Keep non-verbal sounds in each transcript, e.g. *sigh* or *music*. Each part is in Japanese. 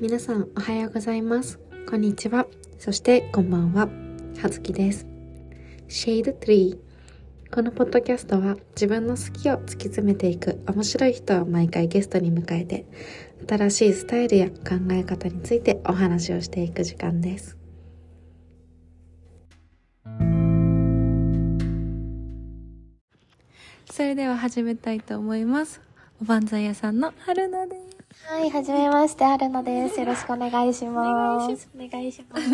皆さんおはようございます。こんにちは。そしてこんばんは。はずきです。Shade Tree このポッドキャストは自分の好きを突き詰めていく面白い人を毎回ゲストに迎えて新しいスタイルや考え方についてお話をしていく時間です。それでは始めたいと思います。おばんざい屋さんの春菜です。はい、はじめまして、春菜です。よろしくお願いします。お願いします。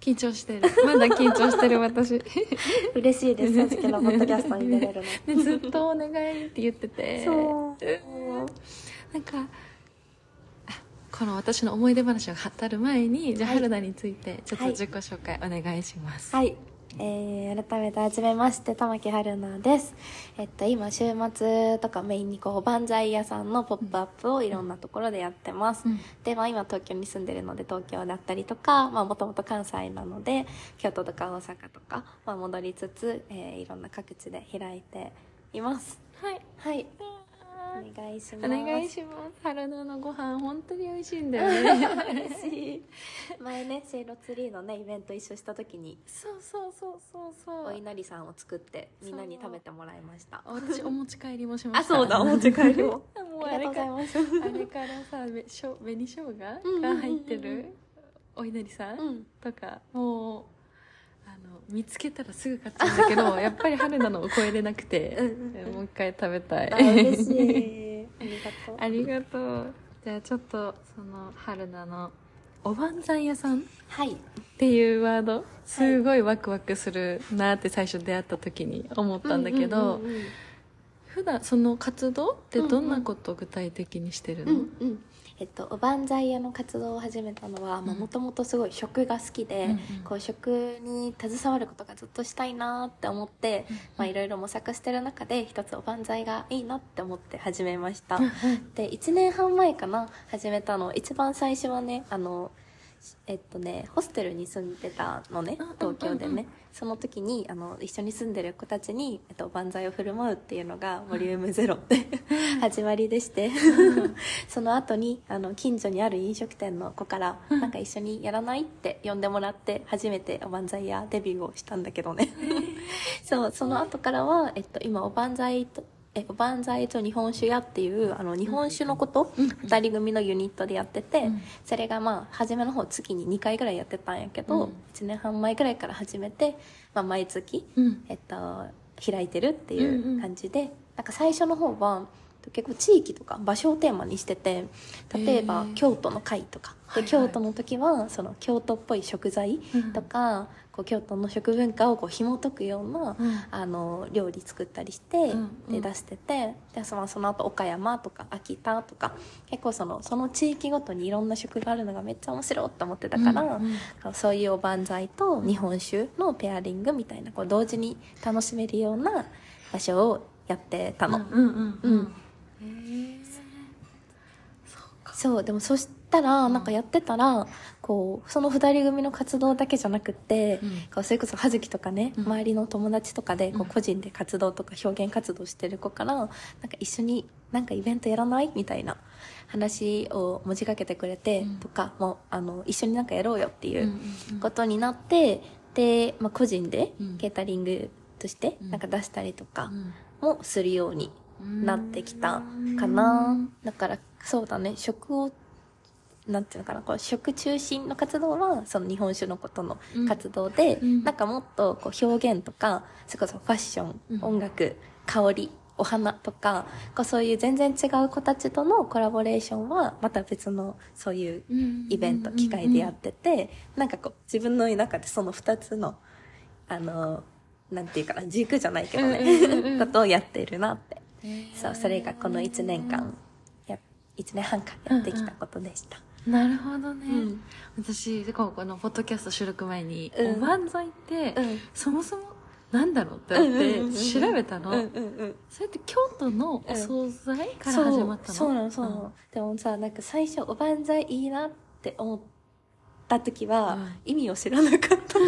緊張してるまだ緊張してる私嬉しいです、さつきのポッドキャストに出れるの。ね、ずっとお願いって言っててそう。なんかあこの私の思い出話を語る前にじゃあはい春菜についてちょっとはい自己紹介お願いします、はい。えー、改めてはじめまして、玉木春菜です。えっと、今、週末とかメインにこう、おばんざい屋さんのポップアップをいろんなところでやってます。うんで、まあ今東京に住んでるので東京だったりとか、まあもともと関西なので、京都とか大阪とか、まあ戻りつつ、えー、いろんな各地で開いています。はいはい。お願いします。お願いします。春菜のご飯本当に美味しいんだよね。*laughs* 嬉しい。前ねシェイロツリーのねイベント一緒した時にそうそうそうそうそう。お稲荷さんを作ってみんなに食べてもらいました。私お持ち帰りもしまあした。そうだお持ち帰りも。も *laughs* うありがとうございます。あれからさべしょ紅生姜が入ってる？お稲荷さん、うん。とかもうあの見つけたらすぐ買っちゃうんだけど *laughs* やっぱり春菜のを超えれなくてうんもう一回食べたい。あ嬉しい。ありがとう。ありがとう。じゃあちょっとその春菜のおばんざい屋さんっはい。ていうワードすごいワクワクするなって最初出会った時に思ったんだけど、うんうんうん。普段その活動ってどんなことを具体的にしてるの、うんうんえっと、おばんざい屋の活動を始めたのはうん。もともとすごい食が好きで、うんうん。こう食に携わることがずっとしたいなって思って、まあ、いろいろ模索してる中で一つおばんざいがいいなって思って始めました。で1年半前かな始めたの。一番最初はねあのえっとねホステルに住んでたのねうんうん東京でね、うんうんその時にあの一緒に住んでる子たちに、えっと、万歳を振る舞うっていうのがボリュームゼロで始まりでして。*laughs* その後にあの近所にある飲食店の子から「なんか一緒にやらない?」って呼んでもらって初めておばんざいやデビューをしたんだけどね。*laughs* そうその後からは、えっと、今おばんざいとえおばんざいと日本酒屋っていうあの日本酒のこと、うん。2人組のユニットでやってて、うん。それがまあ初めの方月に2回ぐらいやってたんやけど、うん。1年半前ぐらいから始めて、まあ、毎月、うん。えっと、開いてるっていんうんう感じで、なんか最初の方は結構地域とか場所をテーマにしてて例えば京都の会とか。で、京都の時はその京都っぽい食材とか、こう京都の食文化をこう紐解くような、うん。あの料理作ったりして、うんうん。で出しててでそのその後岡山とか秋田とか結構そのその地域ごとにいろんな食があるのがめっちゃ面白いって思ってたから、うんそういうおばんざいと日本酒のペアリングみたいなこう同時に楽しめるような場所をやってたの。うんうんうん。うんそうでもそしたらなんかやってたらこうその2人組の活動だけじゃなくって、うん。こうそれこそ葉月とかね、うん。周りの友達とかでこうん。う個人で活動とか表現活動してる子からなんか一緒になんかイベントやらない？みたいな話を持ちかけてくれて、うん。とかもうあの一緒になんかやろうよっていううんうんことになって、で、まあ、個人でうん。ケータリングとしてうん。なんか出したりとかうん。もするようにうんなってきたかな、だからそうだね。食をなんていうのかな。こう食中心の活動はその日本酒のことの活動で、うん。なんかもっとこう表現とかそれこそファッション、うん。音楽香りお花とかこうそういう全然違う子たちとのコラボレーションはまた別のそういうイベント機会でやってて、なんかこう自分の中でその2つのあのなんていうかな軸じゃないけどね、*laughs* ことをやってるなって。てそうそれがこの1年間や1年半間やってきたことでした、なるほどね、うん。私このポッドキャスト収録前に、うん。おばんざいって、うん。そもそもなんだろうって思ってうんうんうんうん。調べたの、うんうんうんそれって京都のお惣菜から始まったの、そうそうなのそうなの、でもさなんか最初おばんざいいいなって思った時は、うん。意味を知らなかったの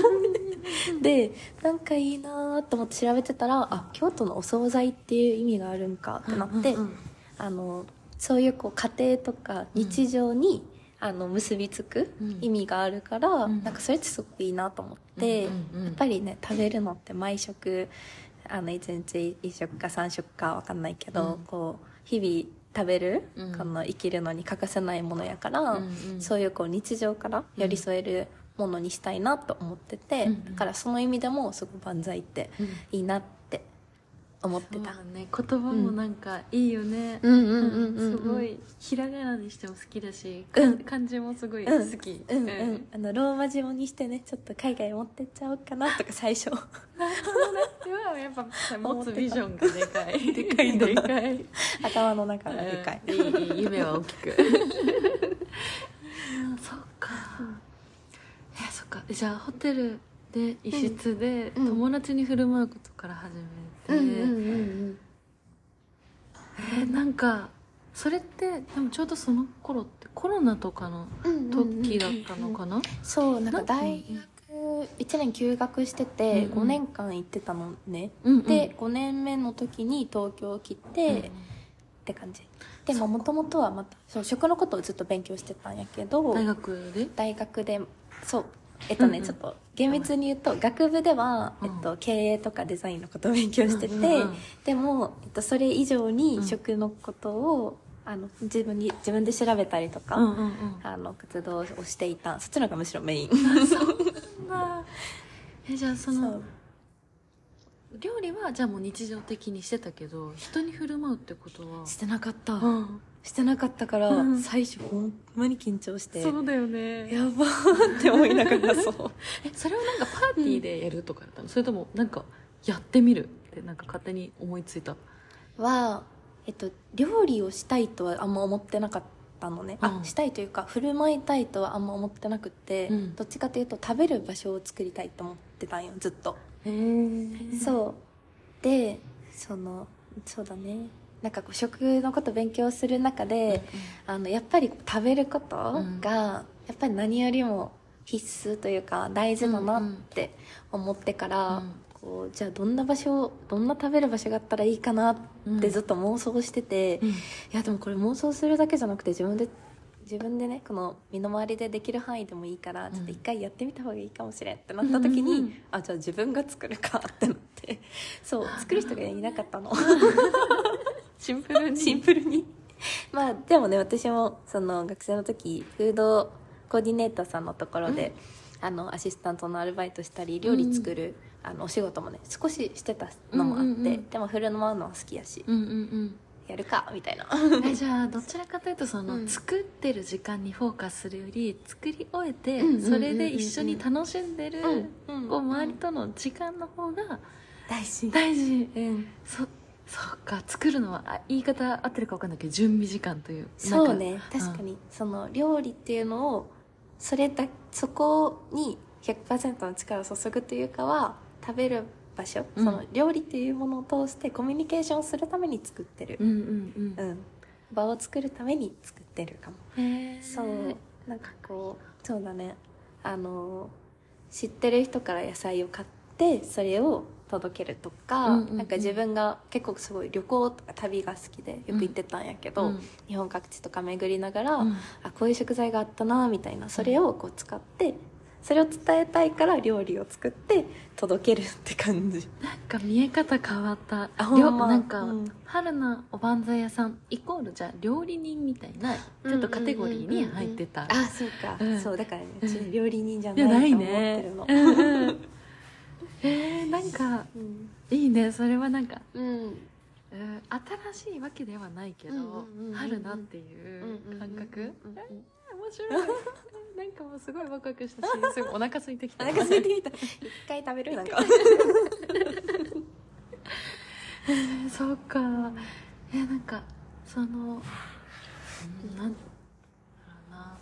*laughs* でなんかいいなと思って調べてたらあ京都のお惣菜っていう意味があるんかってなって、うんうんうん。あのそういうこう家庭とか日常に、あの結びつくうん。意味があるから、うん。なんかそれってすごくいいなと思って、うんうんうん。やっぱりね食べるのって毎食あの1日1食か3食かわかんないけど、うん。こう日々食べる、うん。この生きるのに欠かせないものやから、うんうん。そういうこう日常から寄り添えるものにしたいなと思ってて、うん。だからその意味でもすごく万歳ってうん。いいなって思ってた。ね。言葉もなんかいいよね、すごいひらがなにしても好きだし、うん。漢字もすごいうん。好き、うん。うん、あのローマ字語にしてねちょっと海外持ってっちゃおうかなとか最初。なるほどね。今はやっぱ持つビジョンがでかい。*laughs* でかいでかい。頭の中がでかい、うん。いい夢は大きく。*laughs* そっか、えそっか。じゃあホテルで一室でうん。友達に振る舞うことから始めて、うんうんうん。えーなんかそれってでもちょうどその頃ってコロナとかのうん時だったのかな、そうなんかな大学1年休学しててうんうん。5年間行ってたのね、うんうん。で5年目の時に東京来て、って感じ。でももともとはまたそう食のことをずっと勉強してたんやけど大学で？大学でそうえっとね、うんうん。ちょっと厳密に言うと学部では、うん。えっと、経営とかデザインのことを勉強してて、でも、えっと、それ以上うにん。食のことを、あの自分に自分で調べたりとか、あの活動をしていた。そっちの方がむしろメイン。な。えじゃあそそのう。料理はじゃあもう日常的にしてたけど人に振る舞うってことは？してなかった、うんしてなかったから、うん。最初ほんまに緊張してそうだよね。やばーって思いながらそう。*laughs* えそれをなんかパーティーでやるとかだったの、それともなんかやってみるってなんか勝手に思いついた？は、えっと、料理をしたいとはあんま思ってなかったのね、うん。あしたいというか振る舞いたいとはあんま思ってなくって、うん。どっちかというと食べる場所を作りたいと思ってたんよずっと、へえそう。でそのそうだねなんかこう食のこと勉強する中で、あのやっぱり食べることうん。が、やっぱり何よりも必須というか大事だなって思ってから、うん。こうじゃあどんな場所どんな食べる場所があったらいいかなってずっと妄想してて、うん。いやでもこれ妄想するだけじゃなくて自分で自分でねこの身の回りでできる範囲でもいいからちょっと一回やってみた方がいいかもしれんってなった時に、うんうんうん。あじゃあ自分が作るかってなって。そう作る人がいなかったの。*laughs* シンプルに。シンプルに。*laughs* まあでもね私もその学生の時フードコーディネーターさんのところで、あのアシスタントのアルバイトしたり料理作る、あのお仕事もね少ししてたのもあって、うんうんうん。でも振る舞うのは好きやし、うんうんやるかみたいな。じゃあどちらかというとその、うん。作ってる時間にフォーカスするより作り終えて、うんうんうんうんそれで一緒に楽しんでる、うんこう周りとの時間の方が大事。大事。うん。そそうか作るのはあ言い方合ってるか分かんないけど準備時間というそうね確かに、その料理っていうのをそれだそこに100%の力を注ぐというかは食べる場所、うん。その料理っていうものを通してコミュニケーションするために作ってる。う、んうんうん。うん、場を作るために作ってるかも。そうなんかこうそうだね。あの知ってる人から野菜を買ってそれを届けるとか、うんうんうん。なんか自分が結構すごい旅行とか旅が好きでよく行ってたんやけど、うん日本各地とか巡りながら、うん。あこういう食材があったなみたいなそれをこう使ってそれを伝えたいから料理を作って届けるって感じ。なんか見え方変わった。あほんま。なんか、うん。春菜おばんざい屋さんイコールじゃあ料理人みたいなちょっとカテゴリーに入ってた、あそうか、うん。そうだからねうち料理人じゃないと思ってるの、うんうん *laughs* えー、なんかうん。いいね。それはなんか、うん。うん新しいわけではないけど、うんうんうんうん。春菜っていう感覚、えー面白い。*laughs* なんかもうすごいワクワクしたしすごいお腹空いてきた。お腹空いてきた。一回食べる？なんか。*laughs* えーそうか。えーなんかその、うん、なんだろうな。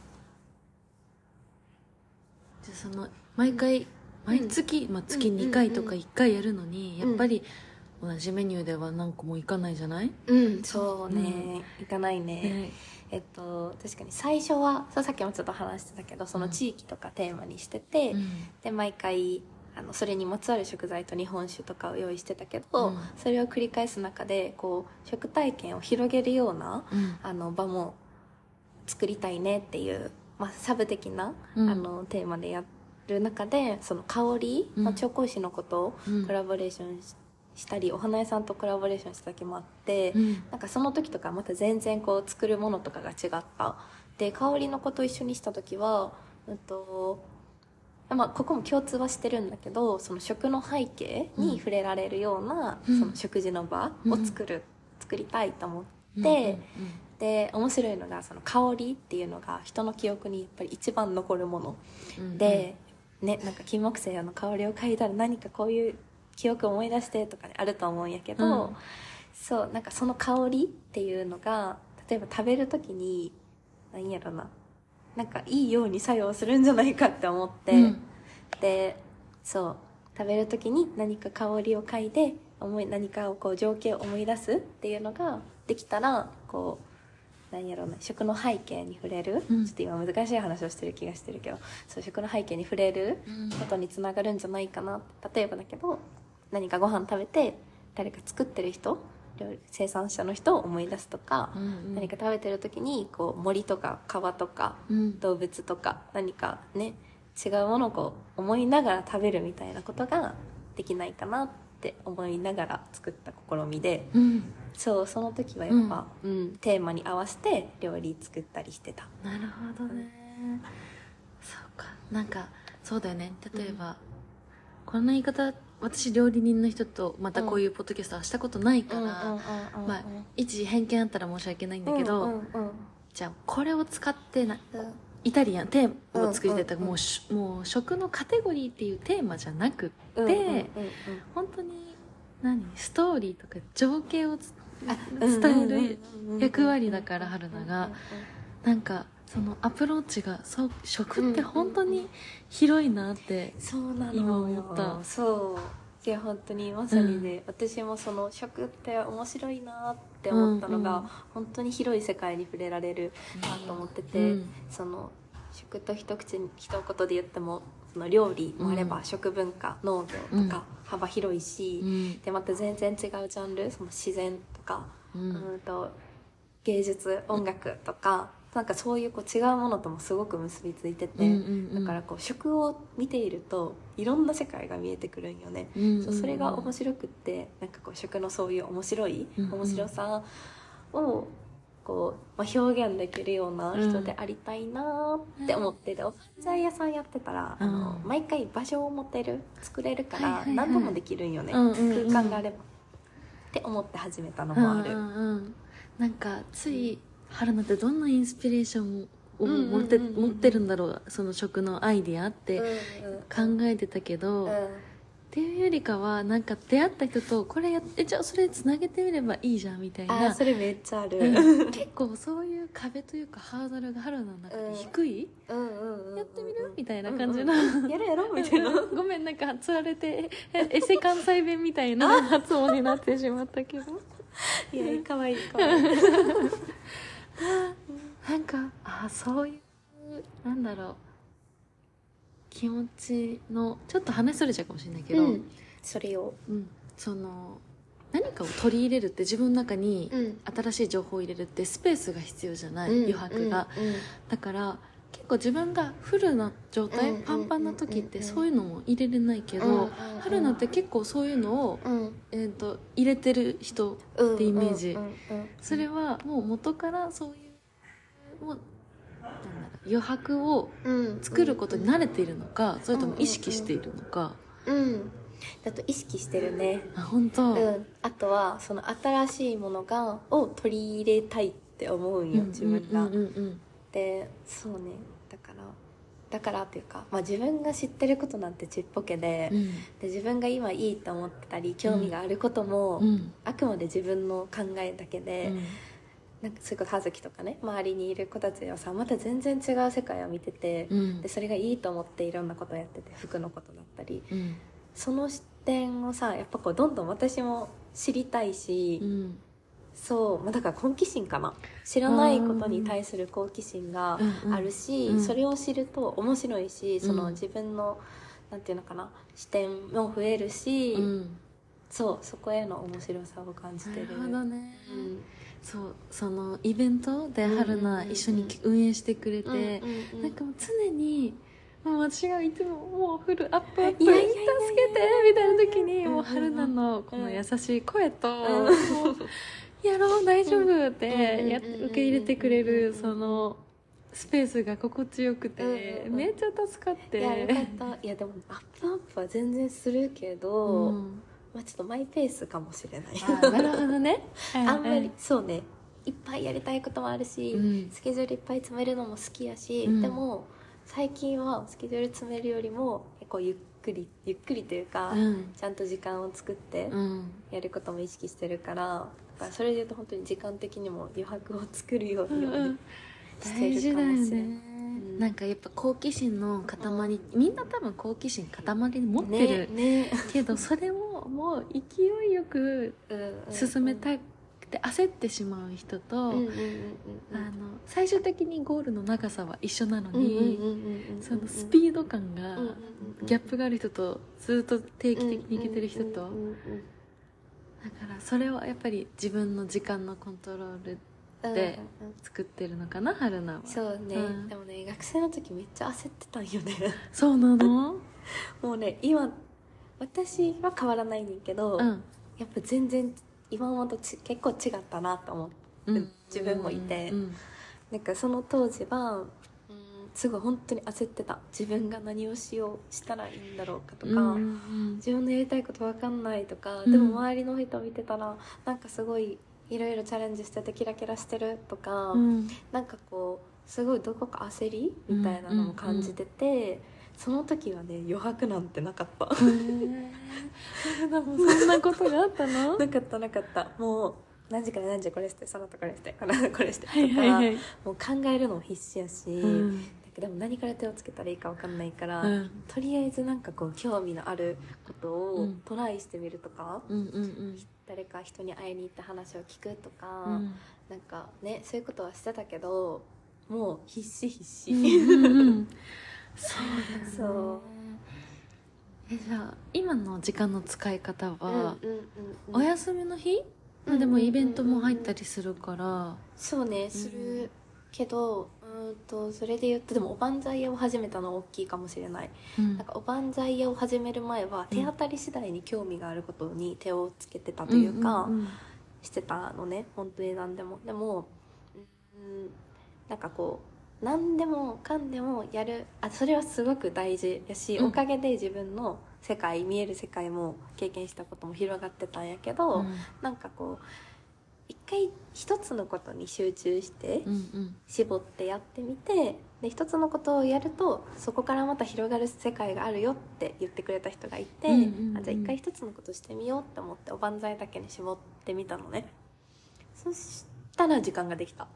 じゃあその毎回毎月、まあ、月2回とか1回やるのに、うんやっぱり同じメニューでは何個もいかないじゃない、うんそうね、いかないね、ね。えっと確かに最初はさっきもちょっと話してたけどその地域とかテーマにしてて、うん。で毎回あのそれにまつわる食材と日本酒とかを用意してたけど、うん。それを繰り返す中でこう食体験を広げるようなうん。あの場も作りたいねっていう、まあ、サブ的な、うん。あのテーマでやる中でその香り、うん。まあ、調香師のことをうん。コラボレーションししたりお花屋さんとコラボレーションした時もあって、うん。なんかその時とかまた全然こう作るものとかが違った。で香りの子と一緒にした時はうんとまあ、ここも共通はしてるんだけどその食の背景に触れられるような、うん。その食事の場を作る、作りたいと思って、でで面白いのがその香りっていうのが人の記憶にやっぱり一番残るもの、で、ね、なんか金木犀の香りを嗅いだら何かこういう記憶を思い出してとか、ね、あると思うんやけど、うん。そうなんかその香りっていうのが例えば食べる時に何やろななんかいいように作用するんじゃないかって思って、うん。でそう食べる時に何か香りを嗅いで思い何かをこう情景を思い出すっていうのができたらこう何やろうな食の背景に触れる、うん。ちょっと今難しい話をしてる気がしてるけど。そう食の背景に触れるうん。ことにつながるんじゃないかな。例えばだけど何かご飯食べて誰か作ってる人料理生産者の人を思い出すとか、うん何か食べてる時にこう森とか川とかうん。動物とか何かね違うものをこう思いながら食べるみたいなことができないかな。って思いながら作った試みでうん。そうその時はやっぱ、うん。テーマに合わせて料理作ったりしてた。なるほどね。そうか。なんかそうだよね。例えば、こん。な言い方私料理人の人とまたこういうポッドキャストはしたことないから、まあ一偏見あったら申し訳ないんだけど、じゃあこれを使ってなうんイタリアンテーマを作りたいとうんうんうん。もうしもう食のカテゴリーっていうテーマじゃなくって、うんうんうんうん。本当に何ストーリーとか情景を伝える役割だから春菜がなんかそのアプローチがそう食って本当に広いなって、そうなの今思った。そういや本当にまさにね、私もその食って面白いなって思ったのが、うんうん。本当に広い世界に触れられるなと思ってて、うん。その食と一口に一言で言ってもその料理もあれば、うん。食文化農業とか幅広いし、うん。でまた全然違うジャンルその自然とか、ううんん、と芸術音楽とかなんかそういうこう違うものともすごく結びついてて、うんうんうん。だからこう食を見ているといろんな世界が見えてくるんよね、うんうんうん。それが面白くってなんかこう食のそういう面白いうんうん。面白さをこう、まあ、表現できるような人でありたいなって思ってでおばん。ざい屋さんやってたら、あのうん毎回場所を持てる作れるからはいはいはい。何度もできるんよね、うんうんうん。空間があれば。って思って始めたのもある。うんうんうん。なんかつい春菜ってどんなインスピレーションをうんうんうんうん。持って,、持ってるんだろうその食のアイディアって考えてたけど、うん。っていうよりかはなんか出会った人とこれやってじゃあそれつなげてみればいいじゃんみたいあなーそれめっちゃある、うん。結構そういう壁というかハードルが春菜の中で低い、うんうんうんうんやってみる？みたいな感じの、うんうんやるやろみたいな。*laughs* ごめんなんかつられてえエセ関西弁みたいな発音になってしまったけど。いやかわいいかわいいなんかあそういうなんだろう気持ちのちょっと話それちゃうかもしれないけど、うん。それを。うん。その何かを取り入れるって自分の中にうん。新しい情報を入れるってスペースが必要じゃない、余白が、うん。うん。だから結構自分がフルな状態、うんパンパンな時ってうんそういうのも入れれないけど、うんうん春菜って結構そういうのを、うん。えー、と入れてる人うんってイメージ。うんうんうんそれはもう元からそういうもう余白をうん作ることに慣れているのか、それとも意識しているのか、うんだと意識してるね。あ本当、うん。あとはその新しいものがを取り入れたいって思うんよ自分がうんうんうん。でそうねだからっていうか、まあ、自分が知ってることなんてちっぽけで,、うん。で自分が今いいと思ってたり興味があることも、うん。あくまで自分の考えだけうで、ん。なんかそういうこと葉月とかね周りにいる子たちはさまた全然違う世界を見てて、うん。でそれがいいと思っていろんなことをやってて服のことだったり。うん。その視点をさやっぱこうどんどん私も知りたいし、うんそう、まあ、だから好奇心かな。知らないことに対する好奇心があるし、うん。うんそれを知ると面白いしそのうん自分のなんていうのかな視点も増えるし、うん。そうそこへの面白さを感じてる。なるほどね、うん。そうそのイベントでうんうんうん春菜一緒に運営してくれて、うんうんうん。なんかもう常にもう私がいつももうフルアップアップ助けてみたいな時にうんもう春菜のこの優しい声と、うやろう大丈夫ってや受け入れてくれるそのスペースが心地よくて、めっちゃ助かっていやよかったいやでもアップアップは全然するけど、うんまあ、ちょっとマイペースかもしれないなるほどねあんまりそうねいっぱいやりたいこともあるし、うんスケジュールいっぱい詰めるのも好きやし、うんでも最近はスケジュール詰めるよりも結構ゆっくりゆっくりというか、うんちゃんと時間を作ってやることも意識してるからからそれで言うと本当に時間的にも余白を作るようにはねしてるかもしれない。なんかやっぱ好奇心の塊、みんな多分好奇心塊に持ってる、ねね。けどそれをもう勢いよく進めたくて焦ってしまう人と、最終的にゴールの長さは一緒なのうんうんうんに、うんうんそのスピード感が、うんうんうんギャップがある人とずっと定期的にいけてる人と、うんうんうんだからそれはやっぱり自分の時間のコントロールうんで作ってるのかな春菜は。そうね、うん。でもね学生の時めっちゃ焦ってたんよね。そうなの？*laughs* もうね今私は変わらないねんけど、うん。やっぱ全然今までとち結構違ったなと思って、うん。自分もいて、うんなんかその当時は、うん、すごい本当に焦ってた。自分が何をしようしたらいいんだろうかとか、うんうん自分のやりたいこと分かんないとか、うん。でも周りの人見てたらなんかすごいいろいろチャレンジしててキラキラしてるとか、うん。なんかこうすごいどこか焦りみたいなのも感じてて、その時はね余白なんてなかった。へえ春菜もそんなことがあったの？*laughs* なかったなかった。もう何時から何時これしてその後これしてこれしてとか、はいはいはい。もう考えるのも必死やし、うんでも何から手をつけたらいいか分かんないから、うん。とりあえずなんかこう興味のあることをうん。トライしてみるとか、うんうんうん。誰か人に会いに行って話を聞くとか、うん。なんかねそういうことはしてたけどもう必死必死、うんうんうん。そうだよね。そう。えじゃあ今の時間の使い方は、うんうんうんうん。お休みの日、まあでもイベントも入ったりするから。そうねするけどうとそれで言うとでもおばんざい屋を始めたのは大きいかもしれない。うん。なんかおばんざい屋を始める前は手当たり次第に興味があることに手をつけてたというか、してたのね。本当に何でも。でもうんなんかこう何でもかんでもやる。あそれはすごく大事やし、うん。おかげで自分の世界見える世界も経験したことも広がってたんやけど、うん。なんかこう一回一つのことに集中して絞ってやってみてで一つのことをやるとそこからまた広がる世界があるよって言ってくれた人がいて、あじゃあ一回一つのことしてみようって思っておばんざいだけに絞ってみたのね。そしたら時間ができた。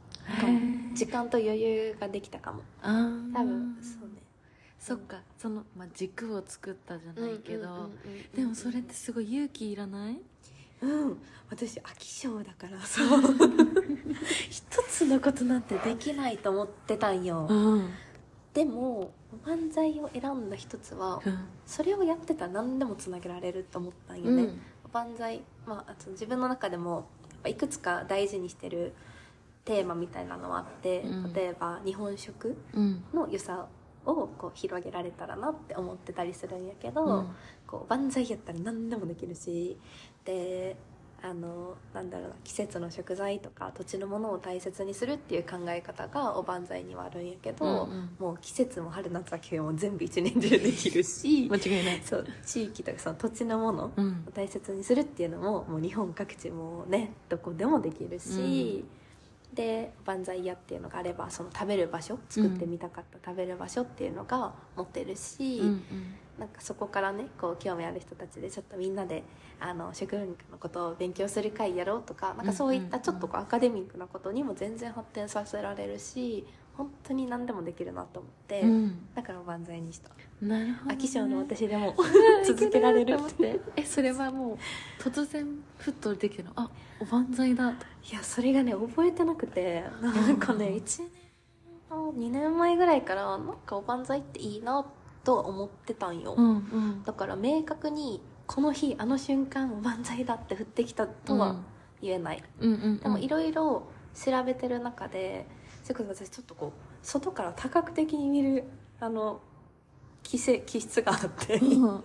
時間と余裕ができたかも。多分そうね。そっか。その、まあ、軸を作ったじゃないけど、でもそれってすごい勇気いらない？うん。私飽き性だから *laughs* そう。一つのことなんてできないと思ってたんよ、うん。でも漫才を選んだ一つはそれをやってたら何でもつなげられると思ったんよね、うん。万歳、まあ、自分の中でもいくつか大事にしてるテーマみたいなのはあって、うん。例えば日本食うん。の良さをこう広げられたらなって思ってたりするんやけど、うん。こう万歳やったら何でもできるしであのなんだろうな季節の食材とか土地のものを大切にするっていう考え方がおばんざいにはあるんやけど、うんうん。もう季節も春夏秋冬も全部一年中できるし *laughs* 間違いない。そう地域とかその土地のものうん。を大切にするっていうのももう日本各地もねどこでもできるし、で万歳屋っていうのがあればその食べる場所作ってみたかった食べる場所っていうのが持ってるし、うんうん。なんかそこからねこう興味ある人たちでちょっとみんなであの食文化のことを勉強する会やろうとかなんかそういったちょっとこうアカデミックなことにも全然発展させられるし本当に何でもできるなと思って、うん。だからおばんざいにした。なるほど、ね、飽き性の私でも *laughs* 続けられるって。えそれはもう突然ふっとできたの？あおばんざいだ。といやそれがね覚えてなくて。なんかね1年2年前ぐらいからなんかおばんざいっていいなっとは思ってたんよ、うんうん。だから明確にこの日あの瞬間おばんざいだって降ってきたとは言えない、うんうん。でもいろいろ調べてる中でそれこそ私ちょっとこう外から多角的に見るあの気せ気質があってうん。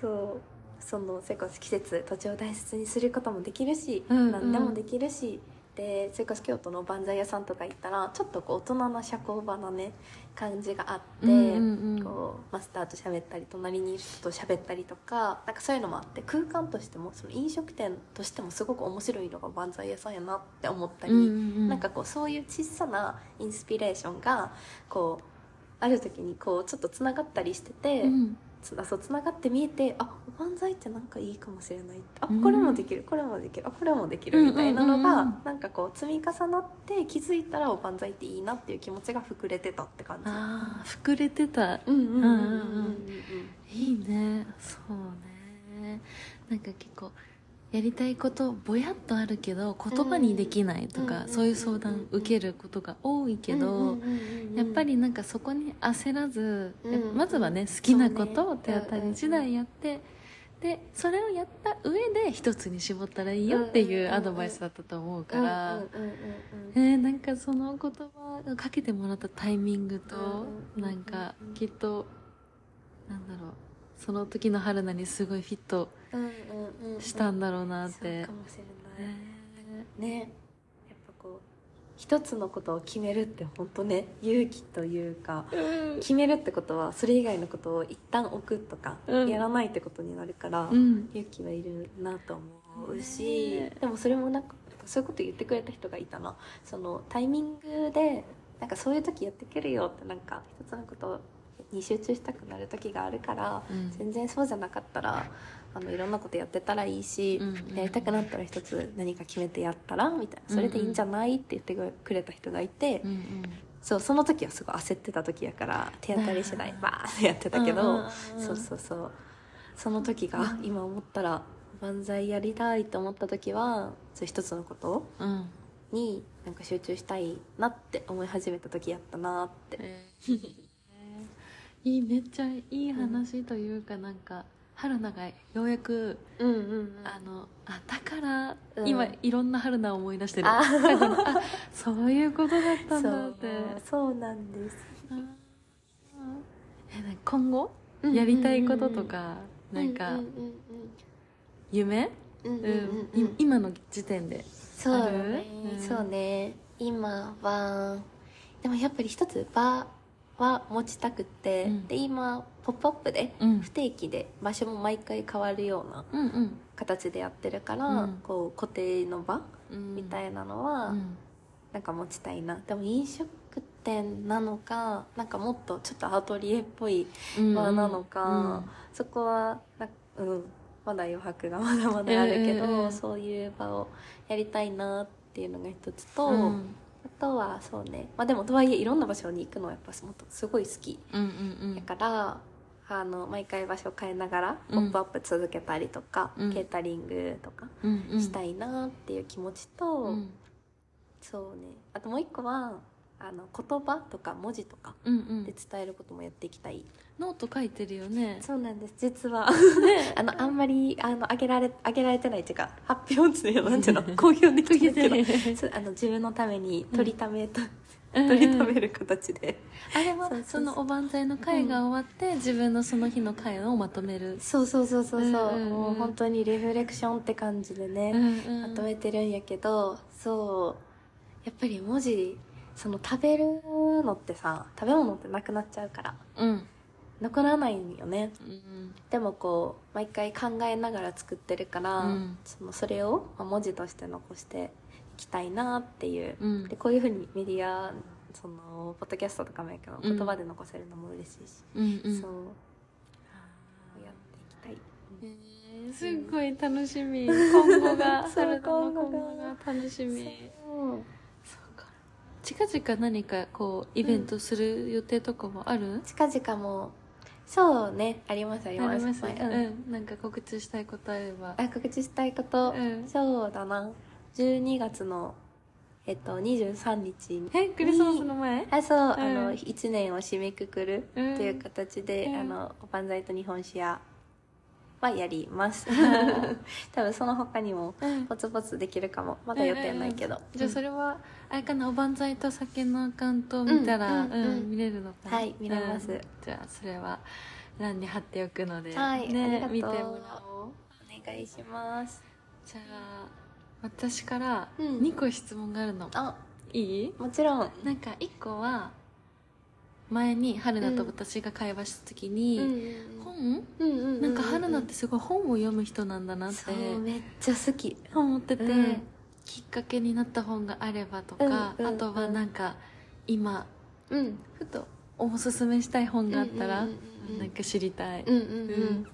そう。そのそれこそ季節土地を大切にすることもできるし、うんうん。何でもできるしでそれこそ京都のおばんざい屋さんとか行ったらちょっとこう大人な社交場なね感じがあって、うんうんうんこうマスターと喋ったり隣にいる人と喋ったりとかなんかそういうのもあって空間としてもその飲食店としてもすごく面白いのがおばんざい屋さんやなって思ったり、うんうんなんかこうそういう小さなインスピレーションがこうある時にこうちょっとつながったりしてて。うんつあそうつながって見えてあおばんざいってなんかいいかもしれない。あうん。これもできる。これもできる。あこれもできる。みたいなのがうなんかこう積み重なって気づいたらおばんざいっていいなっていう気持ちが膨れてたって感じ。ああ膨れてた。うん。うんうんうんうん。いいね。そうね。なんか結構やりたいことぼやっとあるけど言葉にできないとか、うん。そういう相談受けることが多いけど、やっぱりなんかそこに焦らず、まずはね好きなことを手当たり次第やって、でそれをやった上で一つに絞ったらいいよっていうアドバイスだったと思うから、なんかその言葉をかけてもらったタイミングと、なんかきっとなんだろうその時の春菜にすごいフィットうんうんうんしたんだろうなっそうてか、もしれない。ね。ねやっぱこう一つのことを決めるって本当ね勇気というか決めるってことはそれ以外のことを一旦置くとか、うん。やらないってことになるから、うん。勇気はいるなと思うし、ね。でもそれもなんかそういうこと言ってくれた人がいたな。そのタイミングでなんかそういう時やってくるよってなんか一つのことに集中したくなる時があるから、うん。全然そうじゃなかったらあのいろんなことやってたらいいし、うんうんやりたくなったら一つ何か決めてやったらみたいな。それでいいんじゃないって言ってくれた人がいて、うんうん。そうその時はすごい焦ってた時やから手当たり次第バーってやってたけど、そうそうそう。その時が、あ今思ったら漫才やりたいと思った時はそう一つのことうん。になんか集中したいなって思い始めた時やったなって、えーいいめっちゃいい話というかなんか春菜がようやくうんうんうん。あのあだからうん。今いろんな春菜を思い出してる。あ。そういうことだったんだって。そうなんです。えなんか今後やりたいこととかなんかうんうん夢うん。うんうんううん。うん今の時点で。そうね、うん。そうね。今はでもやっぱり一つ場は持ちたくって、うん。で今「ポップアップでうん。不定期で場所も毎回変わるようなうんうん。形でやってるから、うん。こう固定の場うん。みたいなのは、うん。なんか持ちたいな。でも飲食店なのかなんかもっとちょっとアトリエっぽいうん。場なのか、そこはなうん。まだ余白がまだまだあるけど、うんうんうん。そういう場をやりたいなっていうのが一つと、うんとはそうね。まあでもとはいえいろんな場所に行くのはやっぱもっとすごい好き。うんうんだから、あの毎回場所変えながら「ポうん。ップアップ続けたりとか、うん。ケータリングとかうんうん。したいなっていう気持ちと、うん。そうね。あともう一個はあの言葉とか文字とかうんうん。で伝えることもやっていきたい、ノート書いてるよね。そうなんです。実は。ね。*laughs* あのあんまりあの上げられ上げられてないっていうか発表っていうのなんていうの？公表できないけど。あの自分のために取りためと、取りためる形で、あれはそのおばんざいの会が終わって自分のその日の会をまとめる。そうそうそうそうそう,、うんうんうん。もう本当にリフレクションって感じでね、まとめてるんやけどそう。やっぱり文字その食べるのってさ食べ物ってなくなっちゃうから。うん残らないんよね。うん。でもこう毎回考えながら作ってるから、うん。そのそれをまあ文字として残していきたいなっていう、うん。でこういうふうにメディアそのポッドキャストとかもやけどうん。言葉で残せるのも嬉しいし、うんうん。そう。やっていきたい、えーすごい楽しみ。今後が *laughs* そう今後が。楽しみ。近々何かこうイベントする予定とかもある、近々もそうねありますあります。ます、はいうん、なんか告知したいことあれば。あ告知したいこと、うん。そうだな。12月のえっと、23日に。えクリスマスの前？あそう、ん。あの1年を締めくくるとうん。いう形で、うん。あのおばんざいと日本酒屋はやります。*laughs* 多分その他にもうん。ポツポツできるかも。まだ予定ないけど、じゃあそれはあれかなおばんざいと酒のアカウントを見たら、うんんううん。うん見れるのかな？はい見れます。うん。じゃあそれは欄に貼っておくので、はいあね見てもらおう。お願いします。じゃあ私からうん。2個質問があるの、あいい？もちろん。なんか1個は前に春菜と私が会話した時に、本？うんうんうんなんか春菜ってすごい本を読む人なんだなって。そうめっちゃ好き。思ってて、うんきっかけになった本があればとか、うんうんあとはなんか今うん。ふとおすすめしたい本があったら、うんうんうんうん。なんか知りたい、うんうんうん、うん。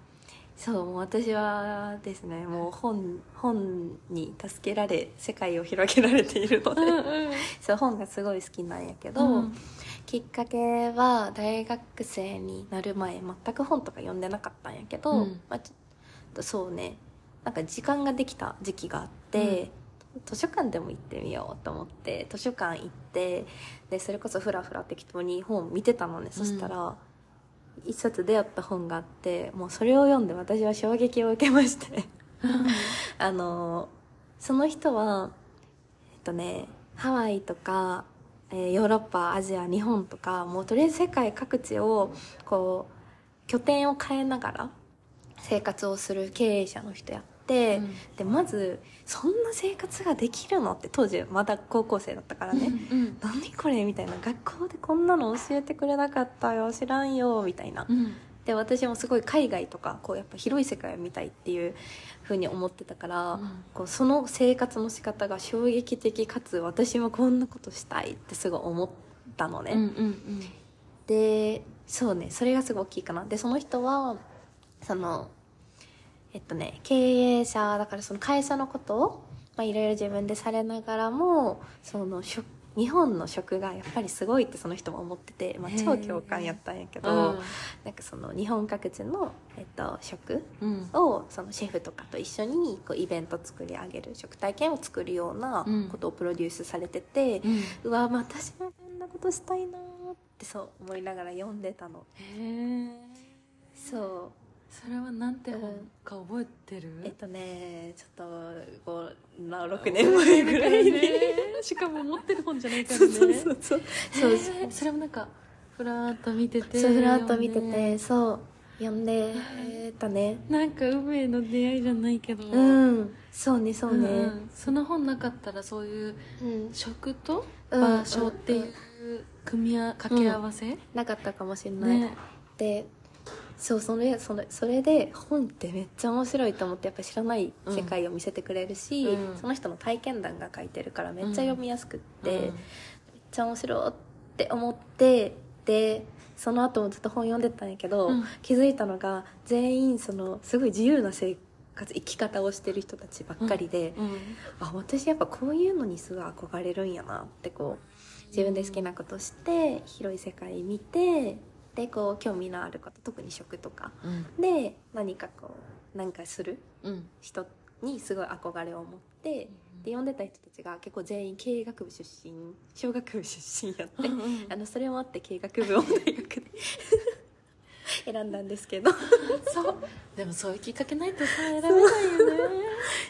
そうもう私はですねもう本本に助けられ世界を広げられているので、*laughs* そう本がすごい好きなんやけど、うん。きっかけは大学生になる前全く本とか読んでなかったんやけど、うん。まあ、ちょっとそうねなんか時間ができた時期があって、図書館でも行ってみようと思って図書館行ってでそれこそふらふら適当に本見てたのね、そしたら一冊出会った本があってもうそれを読んで私は衝撃を受けまして。*laughs* あのその人はえっとねハワイとか、えーヨーロッパアジア日本とかもうとりあえず世界各地をこう拠点を変えながら生活をする経営者の人やっでまずそんな生活ができるの？って当時まだ高校生だったからね、うん何これ？みたいな学校でこんなの教えてくれなかったよ。知らんよみたいな。うん。で私もすごい海外とかこうやっぱ広い世界を見たいっていうふうに思ってたから、うんこうその生活の仕方が衝撃的かつ私もこんなことしたいってすごい思ったのね、うんうん。でそうねそれがすごい大きいかな。でその人はそのえっとね経営者だからその会社のことをまあいろいろ自分でされながらもその職日本の食がやっぱりすごいってその人も思ってて、まあ、超共感やったんやけど、うん。なんかその日本各地の、えっと、食うん。をそのシェフとかと一緒にこうイベント作り上げる食体験を作るようなうん。ことをプロデュースされてて、うん。うわ私もこんなことしたいなーってそう思いながら読んでたの。そうそれはなんて本か覚えてる、えっとねちょっと56年前ぐらいにしかも持ってる本じゃないからね。そうそうそうそう。そうへーそれもなんかふらーっと見ててそうふらっと見ててそう読んでたね。なんか運命の出会いじゃないけど。うん。そうねそうね。ん。その本なかったらそういううん。食とうん。場所っていう組み合わ掛け合わせ、なかったかもしれない、ね。でそうそれそれそれで本ってめっちゃ面白いと思ってやっぱ知らない世界を見せてくれるし、うん。その人の体験談が書いてるからめっちゃ読みやすくって、うん。めっちゃ面白いって思ってでその後もずっと本読んでたんやけど、うん。気づいたのが全員そのすごい自由な生活生き方をしてる人たちばっかりで、うん。あ私やっぱこういうのにすごい憧れるんやなってこう自分で好きなことして広い世界見てでこう興味のあること特に食とか。うん。で何かこう何かするうん。人にすごい憧れを持ってで読んでた人たちが結構全員経営学部出身小学部出身やってあのそれもあって経営学部を大学で *laughs* 選んだんですけど。そう。でもそういうきっかけないとさ選べないよね。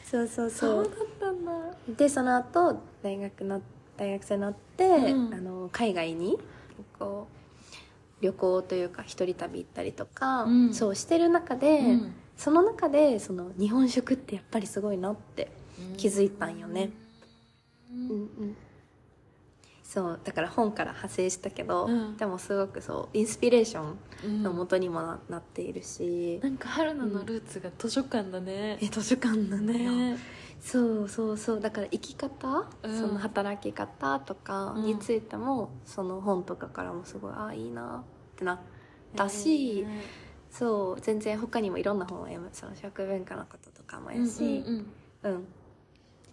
そうそう。そうだったんだ。でその後大学な大学生になって、うん。あの海外にこう旅行というか一人旅行ったりとか、うん。そうしてる中で、うん。その中でその日本食ってやっぱりすごいなって気づいたんよね、うん。うんうん。そうだから本から派生したけど、うん。でもすごくそうインスピレーションうん。の元にもな,、なっているし、なんか春菜のルーツが図書館だね。え、図書館だよ、ねそうそうそう。だから生き方、うん。その働き方とかについても、その本とかからもすごいああいいなってなったし、ねそう全然他にもいろんな本を読む。その食文化のこととかもやし、うんうんうん。うん。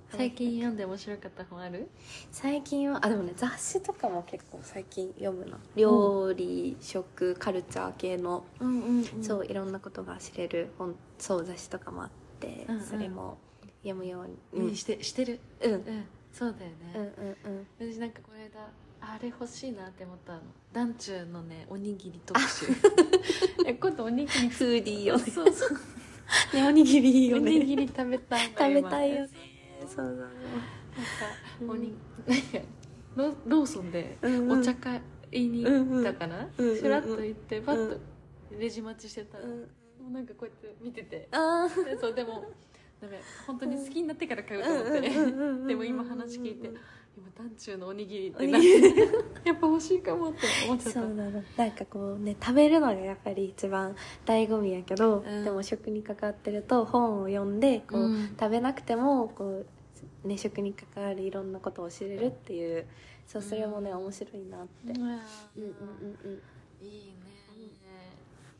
最近読んで面白かった本ある？最近はあでもね雑誌とかも結構最近読むな。料理、食カルチャー系の、うんうん。そういろんなことが知れる本そう雑誌とかもあって、うんうん。それも読むように、うん。してしてる。うん。うん。そうだよね、うんうんうん。私なんかこの間あれ欲しいなって思ったの。団中のねおにぎり特集。*laughs* え今度おにぎりフーディーよね。そうそう。ねおにぎりいいよおにねぎり食べたい食べたいよ今ね。そうだねなんかうん。おに、ロローソンでお茶買いに行ったかな、うんうんシュラッと行ってパッとレジ待ちしてたら、うん。もうなんかこうやって見てて。あでそうでもダメ本当に好きになってから買うと思って、でも今話聞いて今団中のおにぎりってなってやっぱ欲しいかもって思っちゃったそうなのなんかこうね食べるのがやっぱり一番醍醐味やけど、うんでも食に関わってると本を読んでこう、うん食べなくてもこう、ね、食に関わるいろんなことを知れるっていうそうそれもね、面白いなって、うんうんうんうんいいね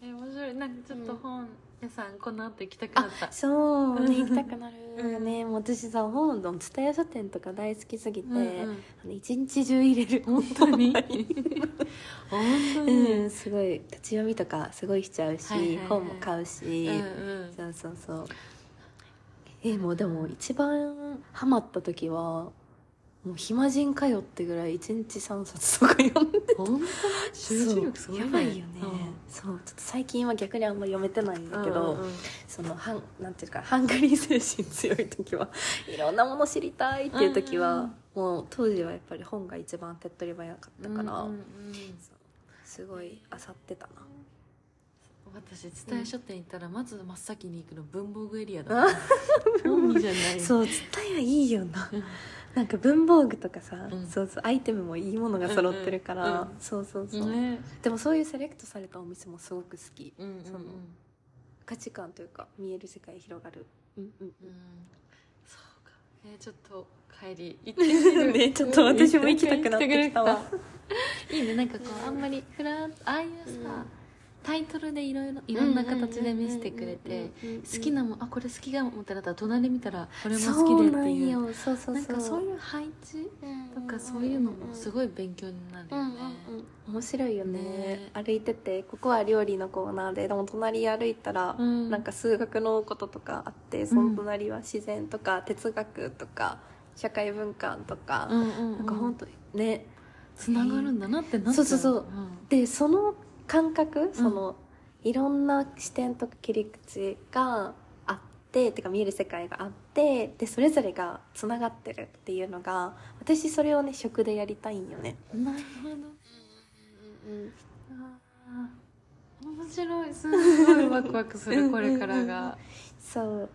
え面白いなんかちょっと本屋さんこの後行きたくなった。そうね行きたくなるよね、もう私さ本の蔦屋書店とか大好きすぎて、うん一日中入れる。本当に？*laughs* 本当に、うん。すごい立ち読みとかすごいしちゃうし、はいはいはい。本も買うし、うんうん。そうそうそう。えもうでも一番ハマった時はもう暇人かよってぐらい一日3冊とか読んで本当？集中力すごいね。そうやばいよね、そうちょっと最近は逆にあんま読めてないんだけど、うんうんうん。そのはんなんていうかハングリー精神強い時は *laughs* いろんなもの知りたいっていう時は、うんうんもう当時はやっぱり本が一番手っ取り早かったから、うんうんうん。すごい漁ってたな。私蔦屋書店行ったらまず真っ先に行くの文房具エリアだ本じゃない。*laughs* そうツタヤいいよな。う *laughs* んなんか文房具とかさ、うん。そうそうアイテムもいいものが揃ってるから、うんうんそうそうそう、ね。でもそういうセレクトされたお店もすごく好き。うんうんうん。その価値観というか見える世界広がる。うんうんうん。そうか。えーちょっと帰り行ってみる。*laughs* ねちょっと私も行きたくなってきたわ。いいねなんかこうあんまりフランああいうさ、タイトルでいろいろいろんな形で見せてくれて好きなもんあこれ好きかもってなったら隣見たらこれも好きでっていうそうそうそうそうなんかそういう配置とかそういうのもすごい勉強になるよね、面白いよねね歩いててここは料理のコーナーででも隣歩いたら、うんなんか数学のこととかあってその隣は自然とか哲学とか社会文化とか、うんうんうんなんか本当にねつながるんだなってなっちゃそうそうそうんでその感覚その、いろんな視点とか切り口があっててか見える世界があってでそれぞれがつながってるっていうのが私それをね食でやりたいんよね。なるほど。うんあー面白い。すごいワクワクするこれからが。そう。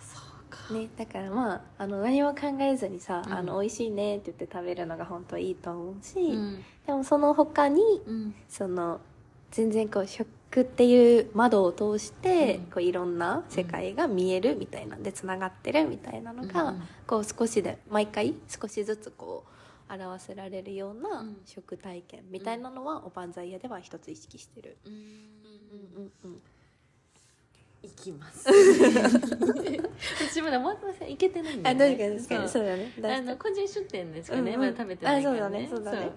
そうか。ね、だからまああの何も考えずにさ、うん。あの美味しいねって言って食べるのが本当いいと思うし、うん。でもその他にうん。その全然こう食っていう窓を通して、うん。こういろんな世界が見えるみたいなんでつながってるみたいなのが、うん。こう少しで毎回少しずつこう表せられるようなうん。食体験みたいなのは、おばんざい屋では一つ意識してる。うん。うんうんうん行きます。私まだまだ行けてないんだあよね。確かに確かにそう。だね。あの個人出店ですかね、まだ食べてないからね。あそうだね。そうだね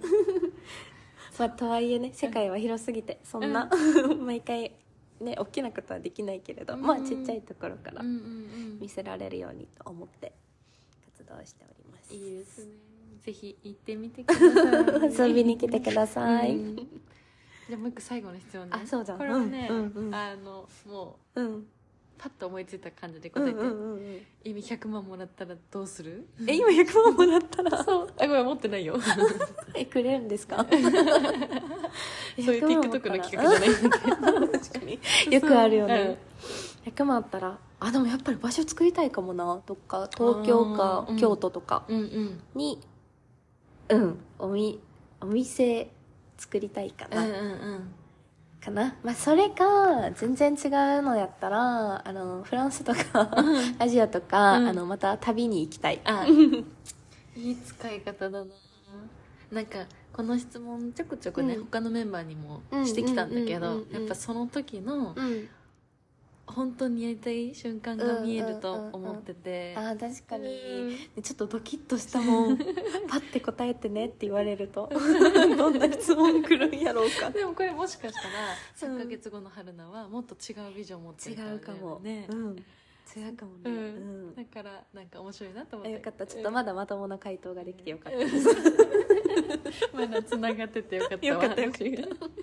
まあ、とはいえね世界は広すぎてそんな、*laughs* 毎回ね大きなことはできないけれど、うん。まあちっちゃいところから見せられるようにと思って活動しております、いいですね。ぜひ行ってみてください。*laughs* 遊びに来てください、うん。じゃあもう一個最後の質問ね。あそうだ。これはね、あのもううんパッと思いついた感じでうん答えて、うんうんうん意味100万もらったらどうする？え今100万もらったら？*laughs* そう。あごめん持ってないよ。*laughs* えくれるんですか？*laughs* そういう TikTok の企画じゃないんだけど確かに。よくあるよね、100万あったらあでもやっぱり場所作りたいかもなどっか東京か京都とかうんうん。にうんおみお店作りたいかな、うんうんうんかな？まあそれか全然違うのやったらあのフランスとかアジアとか、うん。あのまた旅に行きたい。あ *laughs* いい使い方だな。なんかこの質問ちょくちょくね、うん。他のメンバーにもしてきたんだけどうんうんうん。うん。やっぱその時のうん本当にやりたい瞬間が見えると思ってて、あー確かに、うん。ちょっとドキッとしたもん。*laughs* パッて答えてねって言われると。*laughs* どんな質問来るんやろうか。でもこれもしかしたら3ヶ月後の春菜はもっと違うビジョンを持って違るかもうかも。ね。うん、違うかもね、ううん。んだからなんか面白いなと思って。あよかった。ちょっとまだまともな回答ができてよかった、*laughs* まだつながっててよかったわ。よかったよかった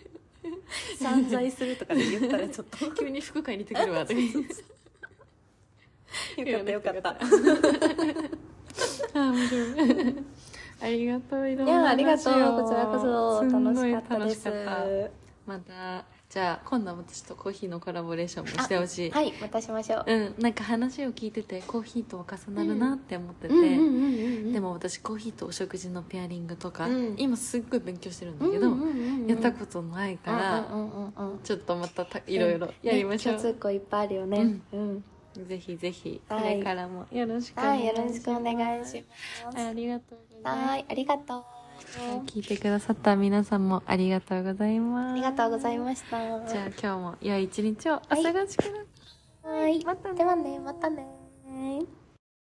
*laughs* 散財するとかで言ったらちょっと。*laughs* 急に服買いに行ってくるわとかよかった *laughs* よかった。あ面白い。ありがとういろん。ないやありがとう。話をこちらこそ。楽しかったです。楽しかった。またじゃあ今度は私とコーヒーのコラボレーションもしてほしい、はいまたしましょう。うんなんか話を聞いててコーヒーと重なるなって思ってて、うんうんうんうんでも私コーヒーとお食事のペアリングとか、うん。今すっごい勉強してるんだけど、うんうんうんうんやったことないから、うんうんうんうんちょっとまたたいろいろやりましょう、ね共通項いっぱいあるよね。うん、ぜひぜひこはい。れからもよろしくおはい願いします、よろしくお願いします。ありがとうございます。はいありがとう聞いてくださった皆さんもありがとうございます。ありがとうございました。じゃあ今日も良い一日をお過ごしください、はい。またね。ではねまたね